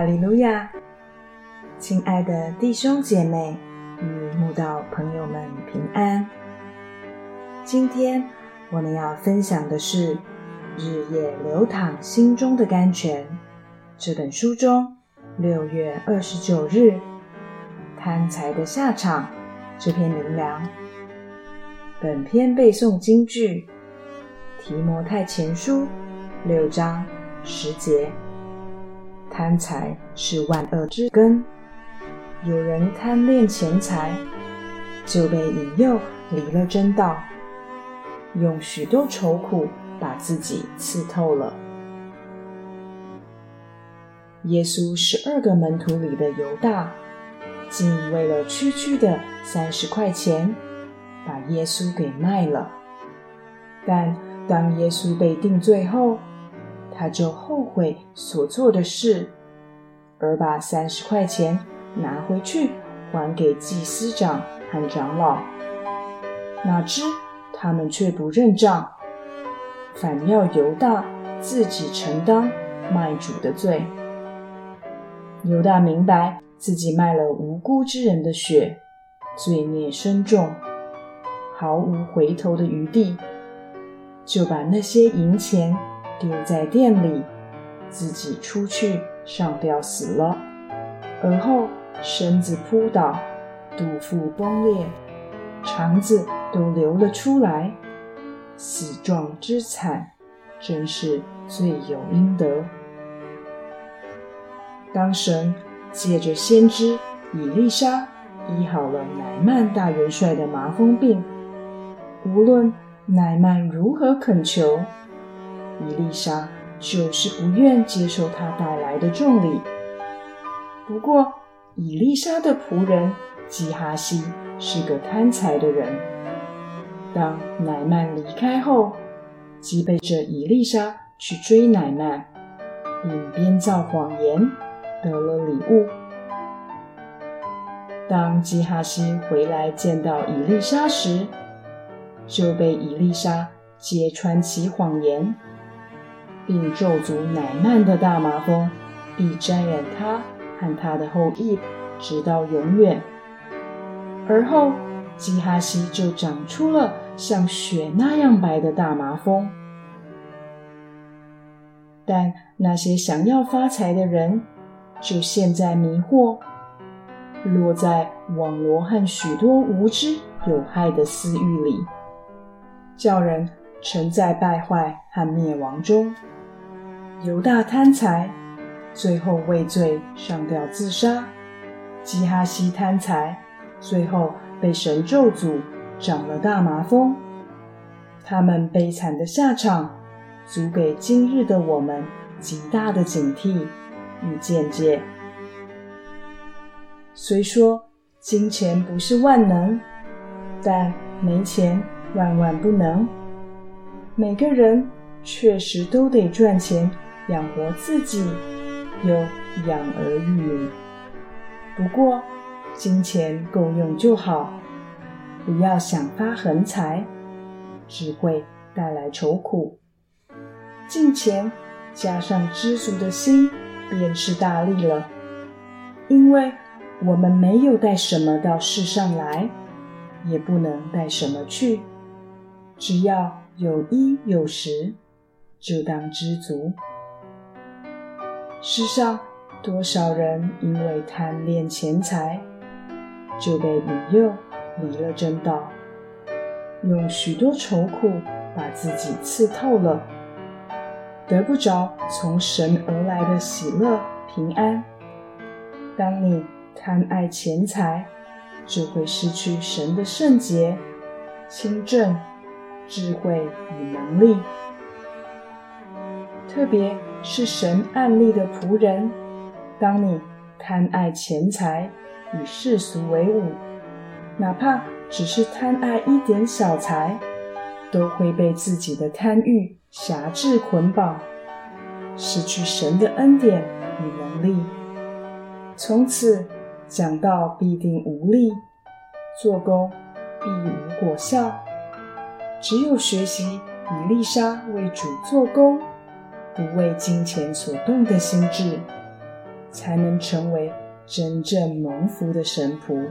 利路亚！亲爱的弟兄姐妹与慕道朋友们平安。今天我们要分享的是《日夜流淌心中的甘泉》这本书中六月二十九日贪财的下场这篇灵粮。本篇背诵京剧《提摩太前书》六章十节。贪财是万恶之根，有人贪恋钱财，就被引诱离了真道，用许多愁苦把自己刺透了。耶稣十二个门徒里的犹大，竟为了区区的三十块钱，把耶稣给卖了。但当耶稣被定罪后，他就后悔所做的事，而把三十块钱拿回去还给祭司长和长老。哪知他们却不认账，反要犹大自己承担卖主的罪。犹大明白自己卖了无辜之人的血，罪孽深重，毫无回头的余地，就把那些银钱。丢在店里，自己出去上吊死了，而后身子扑倒，肚腹崩裂，肠子都流了出来，死状之惨，真是罪有应得。当神借着先知以利沙医好了乃曼大元帅的麻风病，无论乃曼如何恳求。伊丽莎就是不愿接受他带来的重礼。不过，伊丽莎的仆人基哈西是个贪财的人。当乃曼离开后，即背着伊丽莎去追乃曼，并编造谎言得了礼物。当基哈西回来见到伊丽莎时，就被伊丽莎揭穿其谎言。并咒诅乃曼的大麻风必沾染他和他的后裔，直到永远。而后基哈西就长出了像雪那样白的大麻风。但那些想要发财的人，就陷在迷惑，落在网罗和许多无知有害的私欲里，叫人沉在败坏和灭亡中。犹大贪财，最后畏罪上吊自杀；基哈西贪财，最后被神咒诅，长了大麻风。他们悲惨的下场，足给今日的我们极大的警惕与见解。虽说金钱不是万能，但没钱万万不能。每个人确实都得赚钱。养活自己，又养儿育女。不过，金钱够用就好，不要想发横财，只会带来愁苦。金钱加上知足的心，便是大利了。因为我们没有带什么到世上来，也不能带什么去，只要有衣有食，就当知足。世上多少人因为贪恋钱财，就被引诱离了正道，用许多愁苦把自己刺透了，得不着从神而来的喜乐平安。当你贪爱钱财，就会失去神的圣洁、清正、智慧与能力，特别。是神案例的仆人。当你贪爱钱财，与世俗为伍，哪怕只是贪爱一点小财，都会被自己的贪欲辖制捆绑，失去神的恩典与能力。从此讲道必定无力，做工必无果效。只有学习以丽莎为主做工。不为金钱所动的心智，才能成为真正蒙福的神仆。